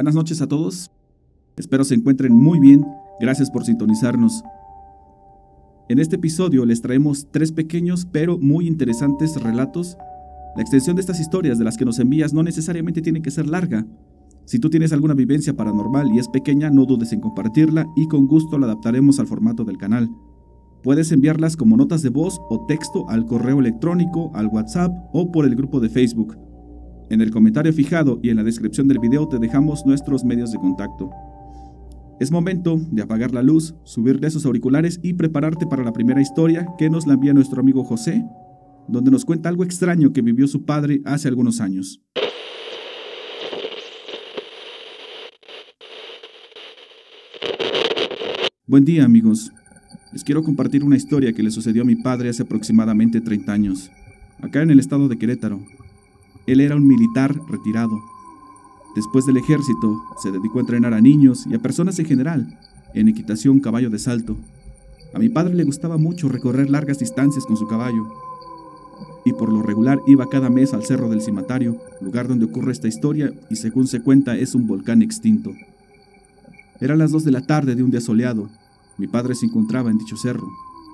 Buenas noches a todos. Espero se encuentren muy bien. Gracias por sintonizarnos. En este episodio les traemos tres pequeños pero muy interesantes relatos. La extensión de estas historias de las que nos envías no necesariamente tiene que ser larga. Si tú tienes alguna vivencia paranormal y es pequeña, no dudes en compartirla y con gusto la adaptaremos al formato del canal. Puedes enviarlas como notas de voz o texto al correo electrónico, al WhatsApp o por el grupo de Facebook. En el comentario fijado y en la descripción del video te dejamos nuestros medios de contacto. Es momento de apagar la luz, subirle esos auriculares y prepararte para la primera historia que nos la envía nuestro amigo José, donde nos cuenta algo extraño que vivió su padre hace algunos años. Buen día amigos. Les quiero compartir una historia que le sucedió a mi padre hace aproximadamente 30 años, acá en el estado de Querétaro. Él era un militar retirado. Después del ejército, se dedicó a entrenar a niños y a personas en general, en equitación caballo de salto. A mi padre le gustaba mucho recorrer largas distancias con su caballo, y por lo regular iba cada mes al Cerro del Cimatario, lugar donde ocurre esta historia y según se cuenta es un volcán extinto. Eran las dos de la tarde de un día soleado, mi padre se encontraba en dicho cerro.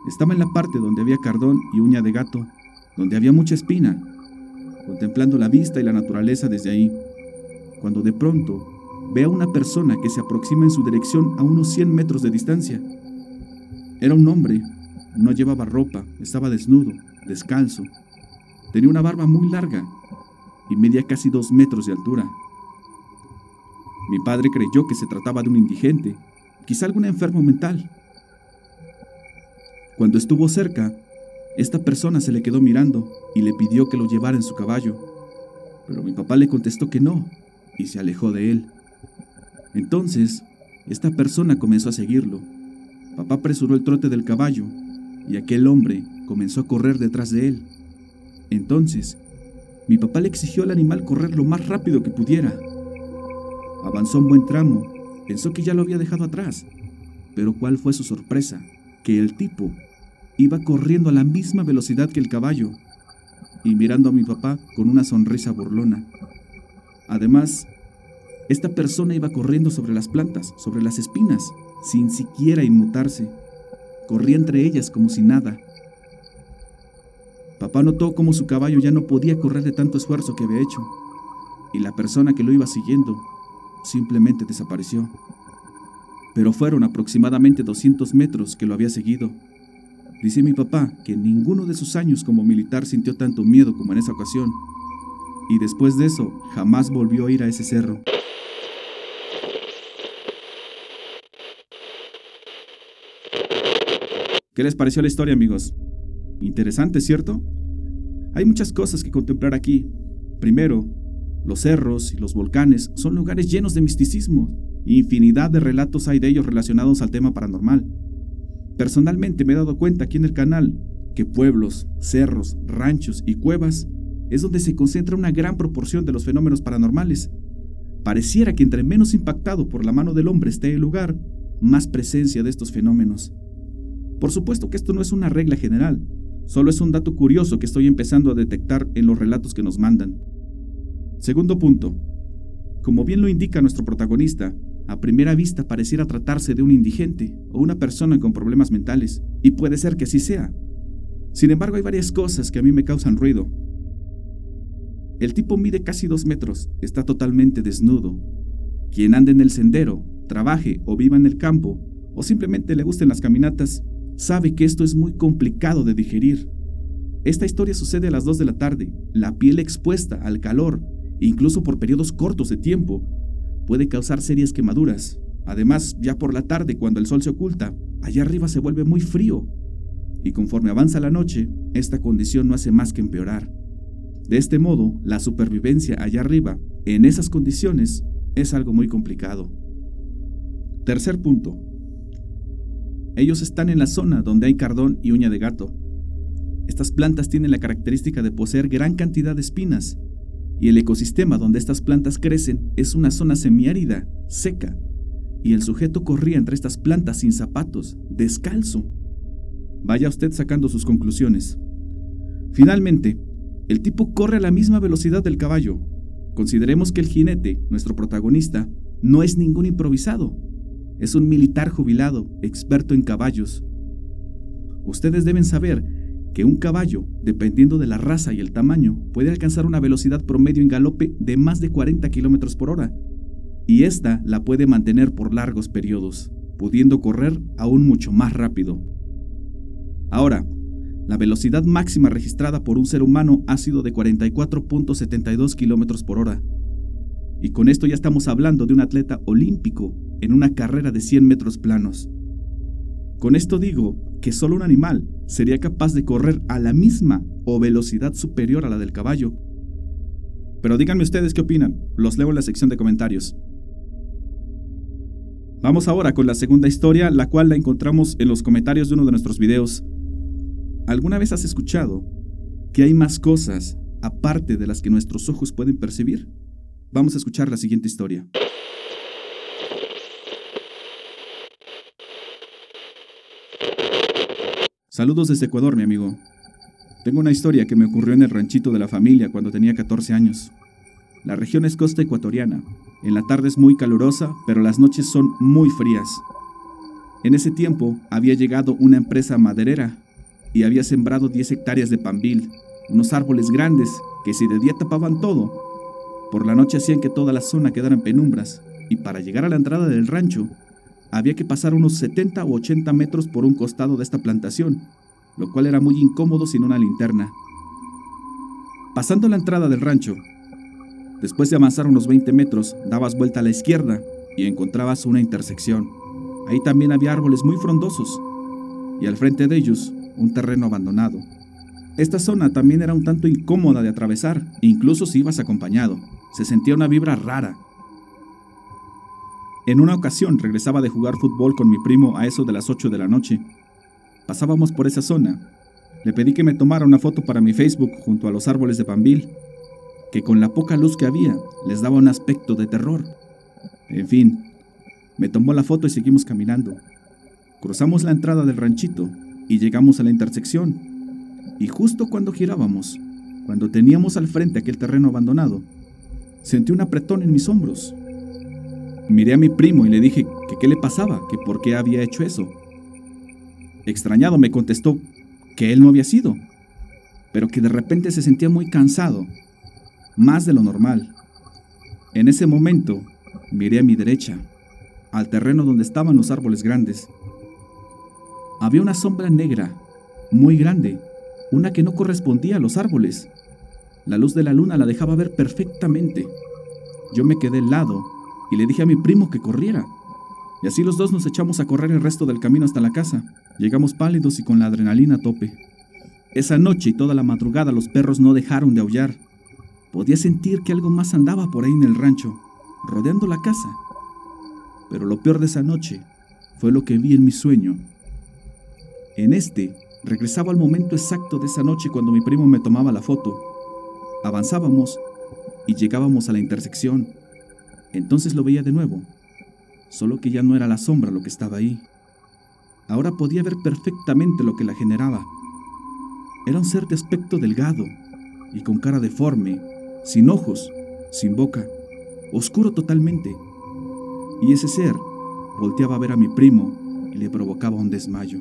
Estaba en la parte donde había cardón y uña de gato, donde había mucha espina, contemplando la vista y la naturaleza desde ahí, cuando de pronto ve a una persona que se aproxima en su dirección a unos 100 metros de distancia. Era un hombre, no llevaba ropa, estaba desnudo, descalzo, tenía una barba muy larga y medía casi dos metros de altura. Mi padre creyó que se trataba de un indigente, quizá algún enfermo mental, cuando estuvo cerca, esta persona se le quedó mirando y le pidió que lo llevara en su caballo, pero mi papá le contestó que no y se alejó de él. Entonces, esta persona comenzó a seguirlo. Papá apresuró el trote del caballo y aquel hombre comenzó a correr detrás de él. Entonces, mi papá le exigió al animal correr lo más rápido que pudiera. Avanzó un buen tramo, pensó que ya lo había dejado atrás, pero ¿cuál fue su sorpresa? Que el tipo Iba corriendo a la misma velocidad que el caballo y mirando a mi papá con una sonrisa burlona. Además, esta persona iba corriendo sobre las plantas, sobre las espinas, sin siquiera inmutarse. Corría entre ellas como si nada. Papá notó cómo su caballo ya no podía correr de tanto esfuerzo que había hecho, y la persona que lo iba siguiendo simplemente desapareció. Pero fueron aproximadamente 200 metros que lo había seguido Dice mi papá que ninguno de sus años como militar sintió tanto miedo como en esa ocasión. Y después de eso, jamás volvió a ir a ese cerro. ¿Qué les pareció la historia, amigos? Interesante, ¿cierto? Hay muchas cosas que contemplar aquí. Primero, los cerros y los volcanes son lugares llenos de misticismo. Infinidad de relatos hay de ellos relacionados al tema paranormal. Personalmente me he dado cuenta aquí en el canal que pueblos, cerros, ranchos y cuevas es donde se concentra una gran proporción de los fenómenos paranormales. Pareciera que entre menos impactado por la mano del hombre esté el lugar, más presencia de estos fenómenos. Por supuesto que esto no es una regla general, solo es un dato curioso que estoy empezando a detectar en los relatos que nos mandan. Segundo punto. Como bien lo indica nuestro protagonista, a primera vista pareciera tratarse de un indigente o una persona con problemas mentales, y puede ser que así sea. Sin embargo, hay varias cosas que a mí me causan ruido. El tipo mide casi dos metros, está totalmente desnudo. Quien ande en el sendero, trabaje o viva en el campo, o simplemente le gusten las caminatas, sabe que esto es muy complicado de digerir. Esta historia sucede a las 2 de la tarde, la piel expuesta al calor, incluso por periodos cortos de tiempo, puede causar serias quemaduras. Además, ya por la tarde, cuando el sol se oculta, allá arriba se vuelve muy frío. Y conforme avanza la noche, esta condición no hace más que empeorar. De este modo, la supervivencia allá arriba, en esas condiciones, es algo muy complicado. Tercer punto. Ellos están en la zona donde hay cardón y uña de gato. Estas plantas tienen la característica de poseer gran cantidad de espinas y el ecosistema donde estas plantas crecen es una zona semiárida, seca, y el sujeto corría entre estas plantas sin zapatos, descalzo. Vaya usted sacando sus conclusiones. Finalmente, el tipo corre a la misma velocidad del caballo. Consideremos que el jinete, nuestro protagonista, no es ningún improvisado, es un militar jubilado, experto en caballos. Ustedes deben saber que un caballo, dependiendo de la raza y el tamaño, puede alcanzar una velocidad promedio en galope de más de 40 km por hora, y esta la puede mantener por largos periodos, pudiendo correr aún mucho más rápido. Ahora, la velocidad máxima registrada por un ser humano ha sido de 44.72 km por hora. Y con esto ya estamos hablando de un atleta olímpico en una carrera de 100 metros planos. Con esto digo que solo un animal sería capaz de correr a la misma o velocidad superior a la del caballo. Pero díganme ustedes qué opinan, los leo en la sección de comentarios. Vamos ahora con la segunda historia, la cual la encontramos en los comentarios de uno de nuestros videos. ¿Alguna vez has escuchado que hay más cosas aparte de las que nuestros ojos pueden percibir? Vamos a escuchar la siguiente historia. Saludos desde Ecuador, mi amigo. Tengo una historia que me ocurrió en el ranchito de la familia cuando tenía 14 años. La región es costa ecuatoriana. En la tarde es muy calurosa, pero las noches son muy frías. En ese tiempo había llegado una empresa maderera y había sembrado 10 hectáreas de pambil, unos árboles grandes que si de día tapaban todo, por la noche hacían que toda la zona quedara en penumbras, y para llegar a la entrada del rancho había que pasar unos 70 u 80 metros por un costado de esta plantación, lo cual era muy incómodo sin una linterna. Pasando la entrada del rancho, después de avanzar unos 20 metros, dabas vuelta a la izquierda y encontrabas una intersección. Ahí también había árboles muy frondosos, y al frente de ellos un terreno abandonado. Esta zona también era un tanto incómoda de atravesar, incluso si ibas acompañado. Se sentía una vibra rara. En una ocasión regresaba de jugar fútbol con mi primo a eso de las 8 de la noche. Pasábamos por esa zona. Le pedí que me tomara una foto para mi Facebook junto a los árboles de Pambil, que con la poca luz que había les daba un aspecto de terror. En fin, me tomó la foto y seguimos caminando. Cruzamos la entrada del ranchito y llegamos a la intersección. Y justo cuando girábamos, cuando teníamos al frente aquel terreno abandonado, sentí un apretón en mis hombros. Miré a mi primo y le dije que qué le pasaba, que por qué había hecho eso. Extrañado me contestó que él no había sido, pero que de repente se sentía muy cansado, más de lo normal. En ese momento miré a mi derecha, al terreno donde estaban los árboles grandes, había una sombra negra, muy grande, una que no correspondía a los árboles. La luz de la luna la dejaba ver perfectamente. Yo me quedé al lado y le dije a mi primo que corriera. Y así los dos nos echamos a correr el resto del camino hasta la casa. Llegamos pálidos y con la adrenalina a tope. Esa noche y toda la madrugada los perros no dejaron de aullar. Podía sentir que algo más andaba por ahí en el rancho, rodeando la casa. Pero lo peor de esa noche fue lo que vi en mi sueño en este, regresaba al momento exacto de esa noche cuando mi primo me tomaba la foto. Avanzábamos y llegábamos a la intersección. Entonces lo veía de nuevo, solo que ya no era la sombra lo que estaba ahí. Ahora podía ver perfectamente lo que la generaba. Era un ser de aspecto delgado y con cara deforme, sin ojos, sin boca, oscuro totalmente. Y ese ser volteaba a ver a mi primo y le provocaba un desmayo.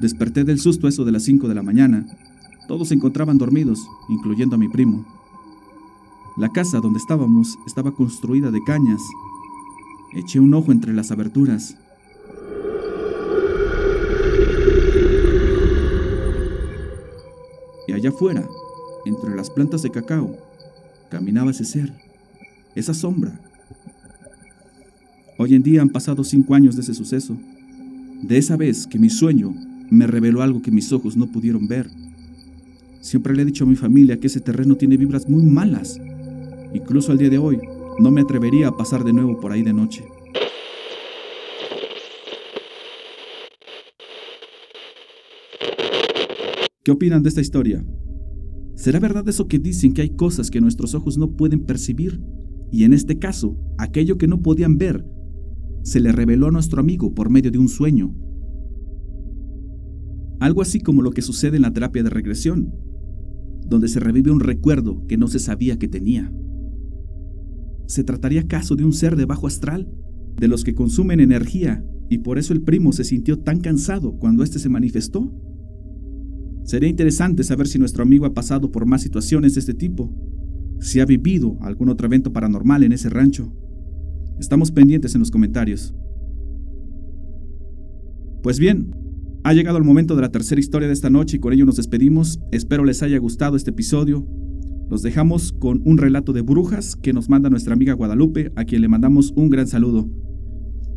Desperté del susto eso de las 5 de la mañana. Todos se encontraban dormidos, incluyendo a mi primo. La casa donde estábamos estaba construida de cañas. Eché un ojo entre las aberturas. Y allá afuera, entre las plantas de cacao, caminaba ese ser, esa sombra. Hoy en día han pasado cinco años de ese suceso, de esa vez que mi sueño me reveló algo que mis ojos no pudieron ver. Siempre le he dicho a mi familia que ese terreno tiene vibras muy malas. Incluso al día de hoy, no me atrevería a pasar de nuevo por ahí de noche. ¿Qué opinan de esta historia? ¿Será verdad eso que dicen que hay cosas que nuestros ojos no pueden percibir? Y en este caso, aquello que no podían ver, se le reveló a nuestro amigo por medio de un sueño. Algo así como lo que sucede en la terapia de regresión, donde se revive un recuerdo que no se sabía que tenía. ¿Se trataría acaso de un ser de bajo astral? ¿De los que consumen energía y por eso el primo se sintió tan cansado cuando éste se manifestó? Sería interesante saber si nuestro amigo ha pasado por más situaciones de este tipo, si ha vivido algún otro evento paranormal en ese rancho. Estamos pendientes en los comentarios. Pues bien, ha llegado el momento de la tercera historia de esta noche y con ello nos despedimos. Espero les haya gustado este episodio. Los dejamos con un relato de brujas que nos manda nuestra amiga Guadalupe, a quien le mandamos un gran saludo.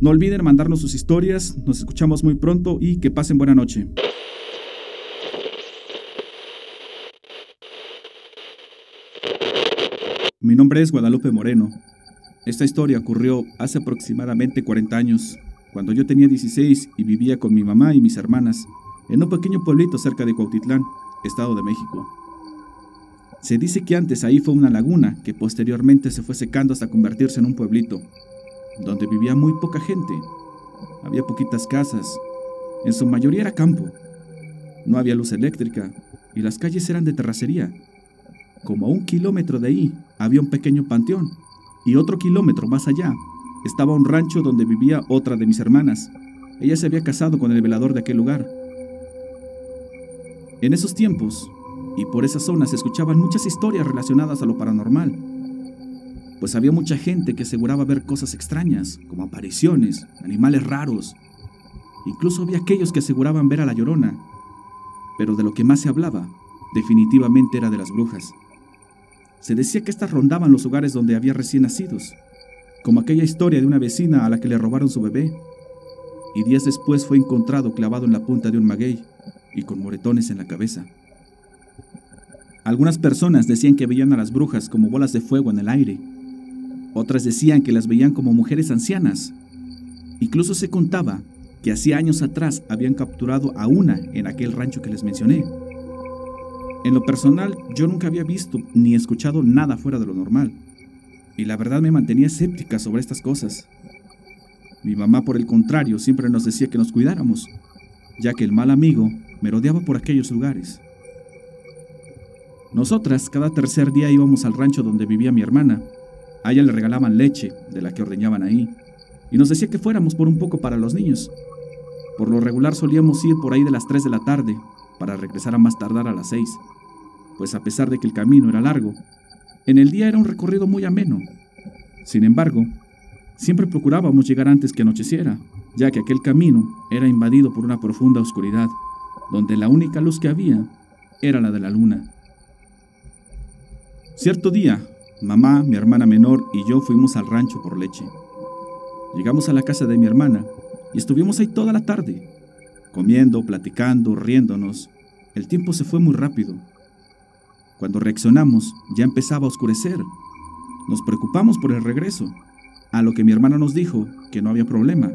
No olviden mandarnos sus historias, nos escuchamos muy pronto y que pasen buena noche. Mi nombre es Guadalupe Moreno. Esta historia ocurrió hace aproximadamente 40 años, cuando yo tenía 16 y vivía con mi mamá y mis hermanas en un pequeño pueblito cerca de Cuautitlán, Estado de México. Se dice que antes ahí fue una laguna que posteriormente se fue secando hasta convertirse en un pueblito, donde vivía muy poca gente. Había poquitas casas, en su mayoría era campo. No había luz eléctrica y las calles eran de terracería. Como a un kilómetro de ahí había un pequeño panteón y otro kilómetro más allá estaba un rancho donde vivía otra de mis hermanas. Ella se había casado con el velador de aquel lugar. En esos tiempos, y por esa zona se escuchaban muchas historias relacionadas a lo paranormal, pues había mucha gente que aseguraba ver cosas extrañas, como apariciones, animales raros. Incluso había aquellos que aseguraban ver a la llorona, pero de lo que más se hablaba, definitivamente era de las brujas. Se decía que éstas rondaban los hogares donde había recién nacidos, como aquella historia de una vecina a la que le robaron su bebé, y días después fue encontrado clavado en la punta de un maguey y con moretones en la cabeza. Algunas personas decían que veían a las brujas como bolas de fuego en el aire. Otras decían que las veían como mujeres ancianas. Incluso se contaba que hacía años atrás habían capturado a una en aquel rancho que les mencioné. En lo personal, yo nunca había visto ni escuchado nada fuera de lo normal, y la verdad me mantenía escéptica sobre estas cosas. Mi mamá, por el contrario, siempre nos decía que nos cuidáramos, ya que el mal amigo me rodeaba por aquellos lugares. Nosotras cada tercer día íbamos al rancho donde vivía mi hermana. A ella le regalaban leche, de la que ordeñaban ahí, y nos decía que fuéramos por un poco para los niños. Por lo regular solíamos ir por ahí de las 3 de la tarde, para regresar a más tardar a las 6 pues a pesar de que el camino era largo, en el día era un recorrido muy ameno. Sin embargo, siempre procurábamos llegar antes que anocheciera, ya que aquel camino era invadido por una profunda oscuridad, donde la única luz que había era la de la luna. Cierto día, mamá, mi hermana menor y yo fuimos al rancho por leche. Llegamos a la casa de mi hermana y estuvimos ahí toda la tarde, comiendo, platicando, riéndonos. El tiempo se fue muy rápido cuando reaccionamos, ya empezaba a oscurecer. Nos preocupamos por el regreso, a lo que mi hermana nos dijo que no había problema,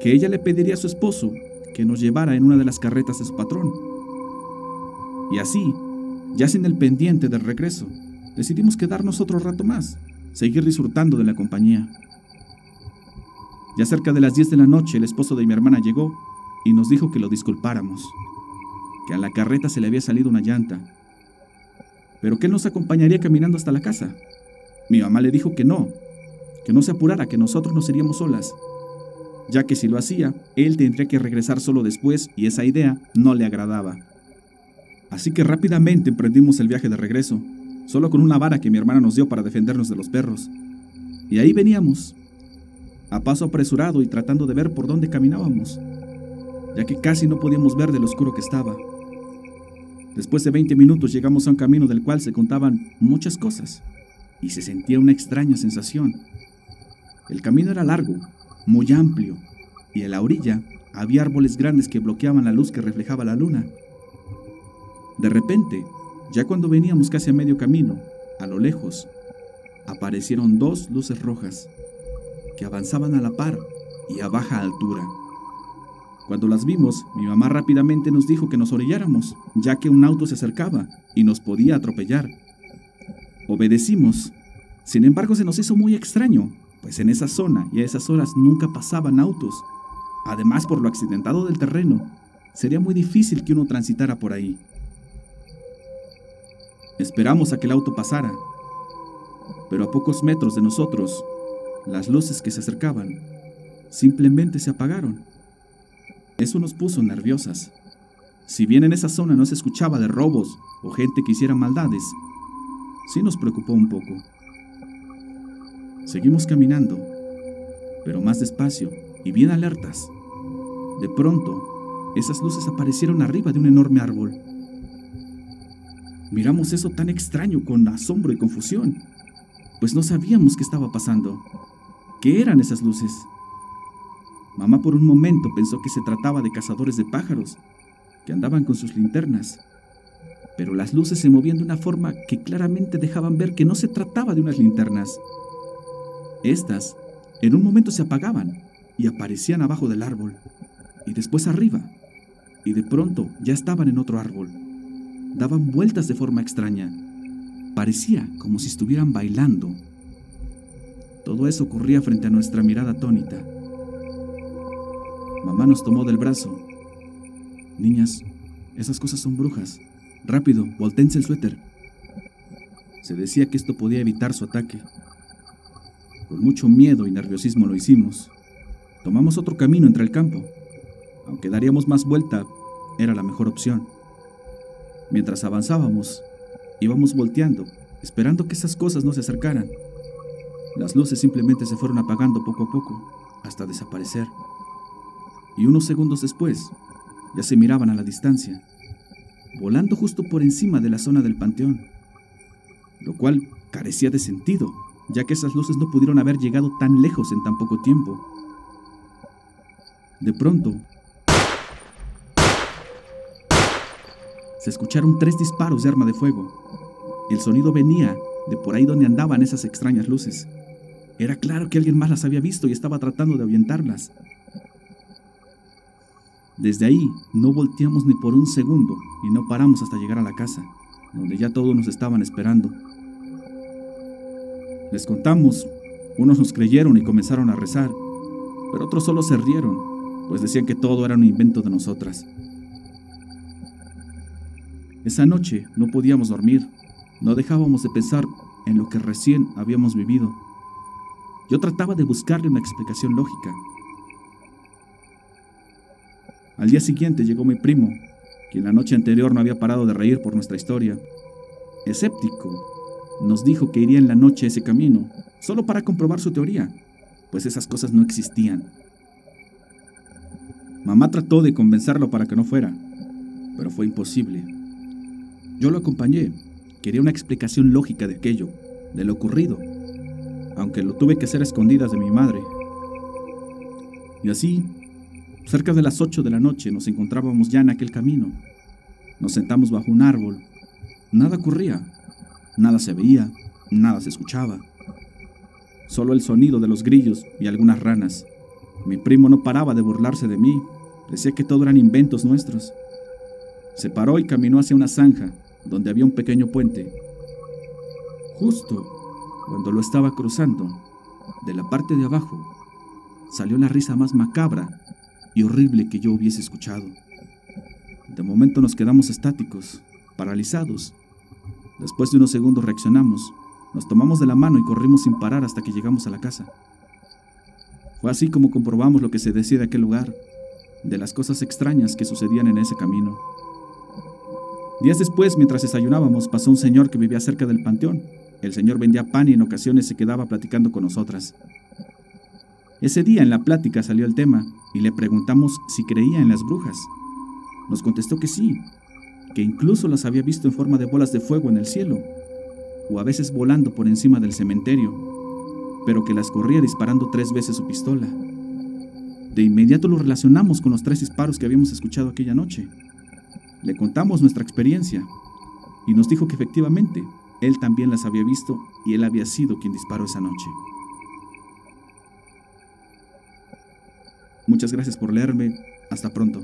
que ella le pediría a su esposo que nos llevara en una de las carretas de su patrón. Y así, ya sin el pendiente del regreso, decidimos quedarnos otro rato más, seguir disfrutando de la compañía. Ya cerca de las 10 de la noche el esposo de mi hermana llegó y nos dijo que lo disculpáramos, que a la carreta se le había salido una llanta pero que él nos acompañaría caminando hasta la casa. Mi mamá le dijo que no, que no se apurara, que nosotros nos iríamos solas, ya que si lo hacía, él tendría que regresar solo después y esa idea no le agradaba. Así que rápidamente emprendimos el viaje de regreso, solo con una vara que mi hermana nos dio para defendernos de los perros. Y ahí veníamos, a paso apresurado y tratando de ver por dónde caminábamos, ya que casi no podíamos ver de lo oscuro que estaba. Después de 20 minutos llegamos a un camino del cual se contaban muchas cosas y se sentía una extraña sensación. El camino era largo, muy amplio, y en la orilla había árboles grandes que bloqueaban la luz que reflejaba la luna. De repente, ya cuando veníamos casi a medio camino, a lo lejos, aparecieron dos luces rojas que avanzaban a la par y a baja altura. Cuando las vimos, mi mamá rápidamente nos dijo que nos orilláramos, ya que un auto se acercaba y nos podía atropellar. Obedecimos. Sin embargo, se nos hizo muy extraño, pues en esa zona y a esas horas nunca pasaban autos. Además, por lo accidentado del terreno, sería muy difícil que uno transitara por ahí. Esperamos a que el auto pasara, pero a pocos metros de nosotros, las luces que se acercaban simplemente se apagaron. Eso nos puso nerviosas. Si bien en esa zona no se escuchaba de robos o gente que hiciera maldades, sí nos preocupó un poco. Seguimos caminando, pero más despacio y bien alertas. De pronto, esas luces aparecieron arriba de un enorme árbol. Miramos eso tan extraño con asombro y confusión, pues no sabíamos qué estaba pasando. ¿Qué eran esas luces? Mamá por un momento pensó que se trataba de cazadores de pájaros, que andaban con sus linternas, pero las luces se movían de una forma que claramente dejaban ver que no se trataba de unas linternas. Estas, en un momento se apagaban y aparecían abajo del árbol, y después arriba, y de pronto ya estaban en otro árbol. Daban vueltas de forma extraña. Parecía como si estuvieran bailando. Todo eso ocurría frente a nuestra mirada atónita. Mamá nos tomó del brazo. Niñas, esas cosas son brujas. Rápido, voltense el suéter. Se decía que esto podía evitar su ataque. Con mucho miedo y nerviosismo lo hicimos. Tomamos otro camino entre el campo. Aunque daríamos más vuelta, era la mejor opción. Mientras avanzábamos, íbamos volteando, esperando que esas cosas no se acercaran. Las luces simplemente se fueron apagando poco a poco, hasta desaparecer y unos segundos después ya se miraban a la distancia, volando justo por encima de la zona del panteón, lo cual carecía de sentido, ya que esas luces no pudieron haber llegado tan lejos en tan poco tiempo. De pronto, se escucharon tres disparos de arma de fuego. El sonido venía de por ahí donde andaban esas extrañas luces. Era claro que alguien más las había visto y estaba tratando de ahuyentarlas. Desde ahí no volteamos ni por un segundo y no paramos hasta llegar a la casa, donde ya todos nos estaban esperando. Les contamos, unos nos creyeron y comenzaron a rezar, pero otros solo se rieron, pues decían que todo era un invento de nosotras. Esa noche no podíamos dormir, no dejábamos de pensar en lo que recién habíamos vivido. Yo trataba de buscarle una explicación lógica, al día siguiente llegó mi primo, quien la noche anterior no había parado de reír por nuestra historia. Escéptico, nos dijo que iría en la noche a ese camino, solo para comprobar su teoría, pues esas cosas no existían. Mamá trató de convencerlo para que no fuera, pero fue imposible. Yo lo acompañé, quería una explicación lógica de aquello, de lo ocurrido, aunque lo tuve que hacer a escondidas de mi madre. Y así Cerca de las ocho de la noche nos encontrábamos ya en aquel camino. Nos sentamos bajo un árbol. Nada ocurría, nada se veía, nada se escuchaba. Solo el sonido de los grillos y algunas ranas. Mi primo no paraba de burlarse de mí. Decía que todo eran inventos nuestros. Se paró y caminó hacia una zanja, donde había un pequeño puente. Justo cuando lo estaba cruzando, de la parte de abajo, salió la risa más macabra y horrible que yo hubiese escuchado. De momento nos quedamos estáticos, paralizados. Después de unos segundos reaccionamos, nos tomamos de la mano y corrimos sin parar hasta que llegamos a la casa. Fue así como comprobamos lo que se decía de aquel lugar, de las cosas extrañas que sucedían en ese camino. Días después, mientras desayunábamos, pasó un señor que vivía cerca del panteón. El señor vendía pan y en ocasiones se quedaba platicando con nosotras. Ese día en la plática salió el tema y le preguntamos si creía en las brujas. Nos contestó que sí, que incluso las había visto en forma de bolas de fuego en el cielo, o a veces volando por encima del cementerio, pero que las corría disparando tres veces su pistola. De inmediato lo relacionamos con los tres disparos que habíamos escuchado aquella noche. Le contamos nuestra experiencia y nos dijo que efectivamente él también las había visto y él había sido quien disparó esa noche. Muchas gracias por leerme. Hasta pronto.